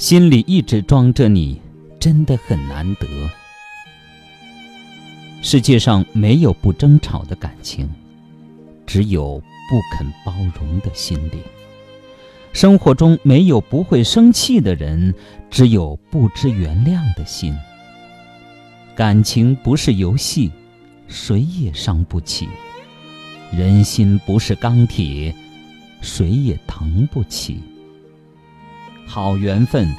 心里一直装着你，真的很难得。世界上没有不争吵的感情，只有不肯包容的心灵。生活中没有不会生气的人，只有不知原谅的心。感情不是游戏，谁也伤不起；人心不是钢铁，谁也疼不起。好缘分，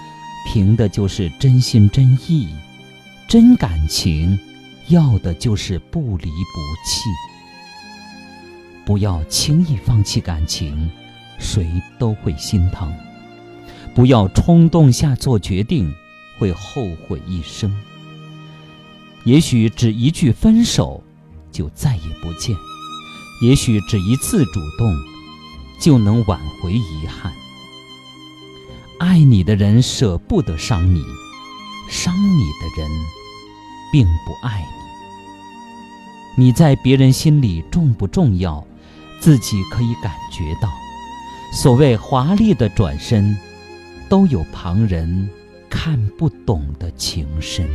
凭的就是真心真意；真感情，要的就是不离不弃。不要轻易放弃感情，谁都会心疼；不要冲动下做决定，会后悔一生。也许只一句分手，就再也不见；也许只一次主动，就能挽回遗憾。爱你的人舍不得伤你，伤你的人并不爱你。你在别人心里重不重要，自己可以感觉到。所谓华丽的转身，都有旁人看不懂的情深。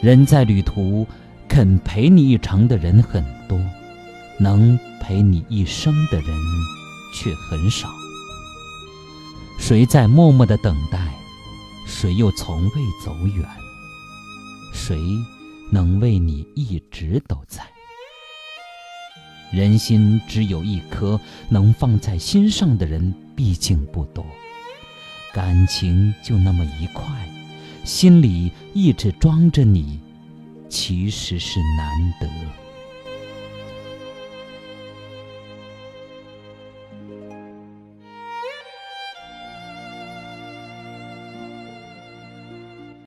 人在旅途，肯陪你一程的人很多，能陪你一生的人却很少。谁在默默的等待？谁又从未走远？谁能为你一直都在？人心只有一颗，能放在心上的人毕竟不多。感情就那么一块，心里一直装着你，其实是难得。